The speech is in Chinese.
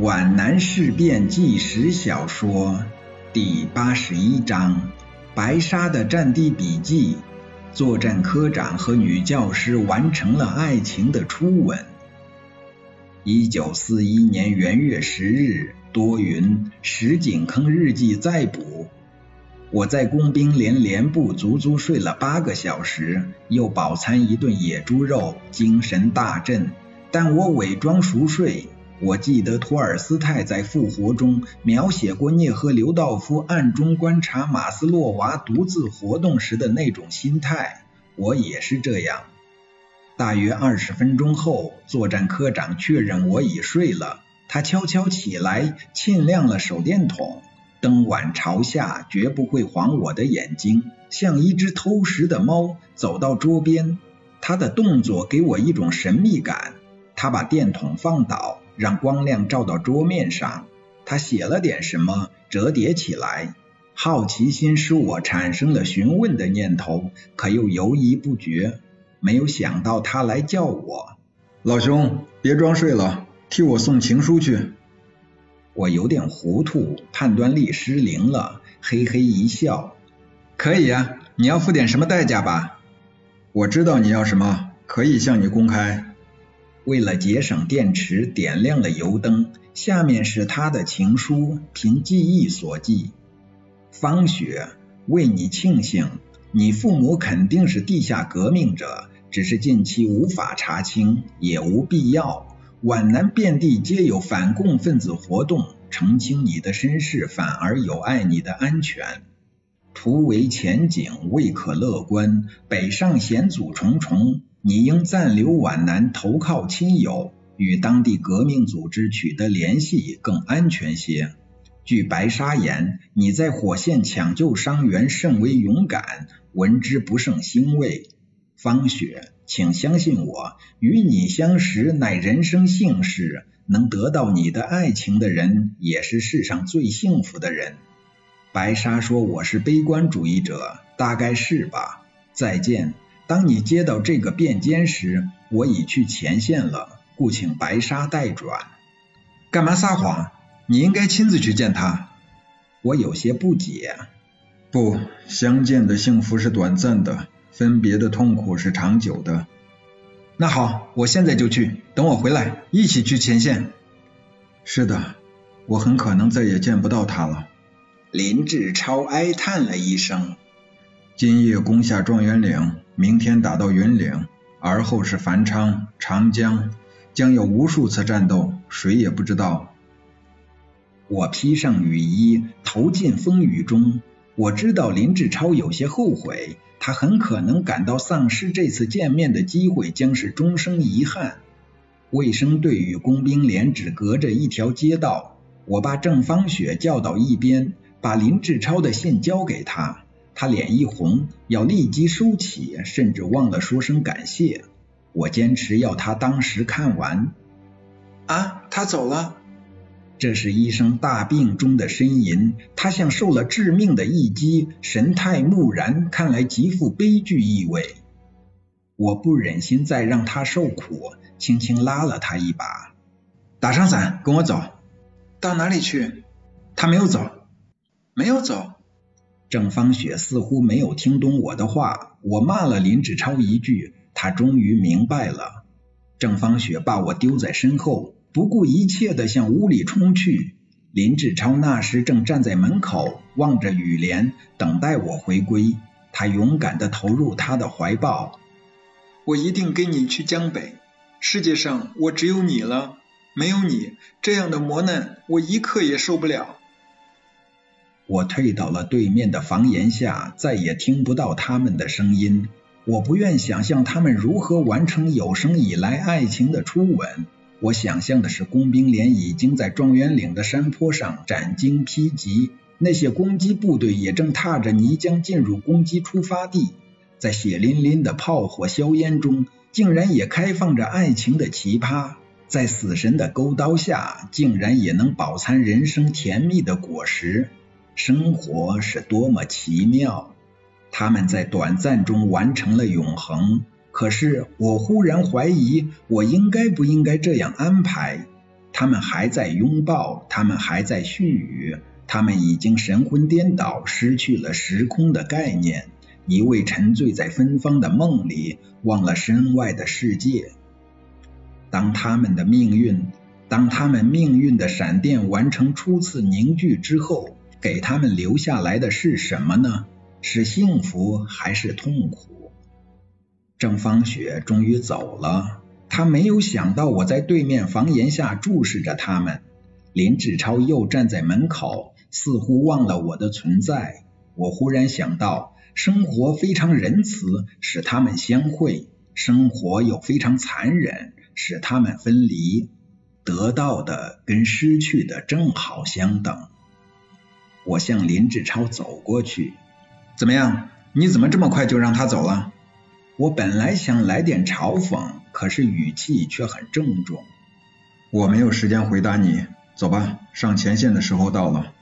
皖南事变纪实小说第八十一章：白沙的战地笔记。作战科长和女教师完成了爱情的初吻。一九四一年元月十日，多云。石井坑日记再补。我在工兵连连部足足睡了八个小时，又饱餐一顿野猪肉，精神大振。但我伪装熟睡。我记得托尔斯泰在《复活》中描写过聂赫留道夫暗中观察马斯洛娃独自活动时的那种心态，我也是这样。大约二十分钟后，作战科长确认我已睡了，他悄悄起来，沁亮了手电筒，灯碗朝下，绝不会晃我的眼睛，像一只偷食的猫，走到桌边。他的动作给我一种神秘感。他把电筒放倒。让光亮照到桌面上，他写了点什么，折叠起来。好奇心使我产生了询问的念头，可又犹疑不决。没有想到他来叫我，老兄，别装睡了，替我送情书去。我有点糊涂，判断力失灵了，嘿嘿一笑。可以呀，你要付点什么代价吧？我知道你要什么，可以向你公开。为了节省电池，点亮了油灯。下面是他的情书，凭记忆所记。方雪，为你庆幸，你父母肯定是地下革命者，只是近期无法查清，也无必要。皖南遍地皆有反共分子活动，澄清你的身世反而有碍你的安全。图为前景未可乐观，北上险阻重重。你应暂留皖南，投靠亲友，与当地革命组织取得联系更安全些。据白沙言，你在火线抢救伤员甚为勇敢，闻之不胜欣慰。方雪，请相信我，与你相识乃人生幸事，能得到你的爱情的人，也是世上最幸福的人。白沙说我是悲观主义者，大概是吧。再见。当你接到这个便笺时，我已去前线了，故请白沙代转。干嘛撒谎？你应该亲自去见他。我有些不解。不，相见的幸福是短暂的，分别的痛苦是长久的。那好，我现在就去，等我回来一起去前线。是的，我很可能再也见不到他了。林志超哀叹了一声。今夜攻下状元岭，明天打到云岭，而后是繁昌、长江，将有无数次战斗，谁也不知道。我披上雨衣，投进风雨中。我知道林志超有些后悔，他很可能感到丧失这次见面的机会将是终生遗憾。卫生队与工兵连只隔着一条街道。我把郑芳雪叫到一边，把林志超的信交给他。他脸一红，要立即收起，甚至忘了说声感谢。我坚持要他当时看完。啊，他走了。这是医生大病中的呻吟，他像受了致命的一击，神态木然，看来极富悲剧意味。我不忍心再让他受苦，轻轻拉了他一把。打上伞，跟我走。到哪里去？他没有走，没有走。郑芳雪似乎没有听懂我的话，我骂了林志超一句，他终于明白了。郑芳雪把我丢在身后，不顾一切的向屋里冲去。林志超那时正站在门口，望着雨帘，等待我回归。他勇敢的投入他的怀抱。我一定跟你去江北，世界上我只有你了，没有你，这样的磨难我一刻也受不了。我退到了对面的房檐下，再也听不到他们的声音。我不愿想象他们如何完成有生以来爱情的初吻。我想象的是工兵连已经在状元岭的山坡上斩荆披棘，那些攻击部队也正踏着泥浆进入攻击出发地，在血淋淋的炮火硝烟中，竟然也开放着爱情的奇葩，在死神的勾刀下，竟然也能饱餐人生甜蜜的果实。生活是多么奇妙！他们在短暂中完成了永恒。可是我忽然怀疑，我应该不应该这样安排？他们还在拥抱，他们还在絮语，他们已经神魂颠倒，失去了时空的概念，一味沉醉在芬芳的梦里，忘了身外的世界。当他们的命运，当他们命运的闪电完成初次凝聚之后，给他们留下来的是什么呢？是幸福还是痛苦？郑芳雪终于走了，她没有想到我在对面房檐下注视着他们。林志超又站在门口，似乎忘了我的存在。我忽然想到，生活非常仁慈，使他们相会；生活又非常残忍，使他们分离。得到的跟失去的正好相等。我向林志超走过去。怎么样？你怎么这么快就让他走了？我本来想来点嘲讽，可是语气却很郑重。我没有时间回答你，走吧，上前线的时候到了。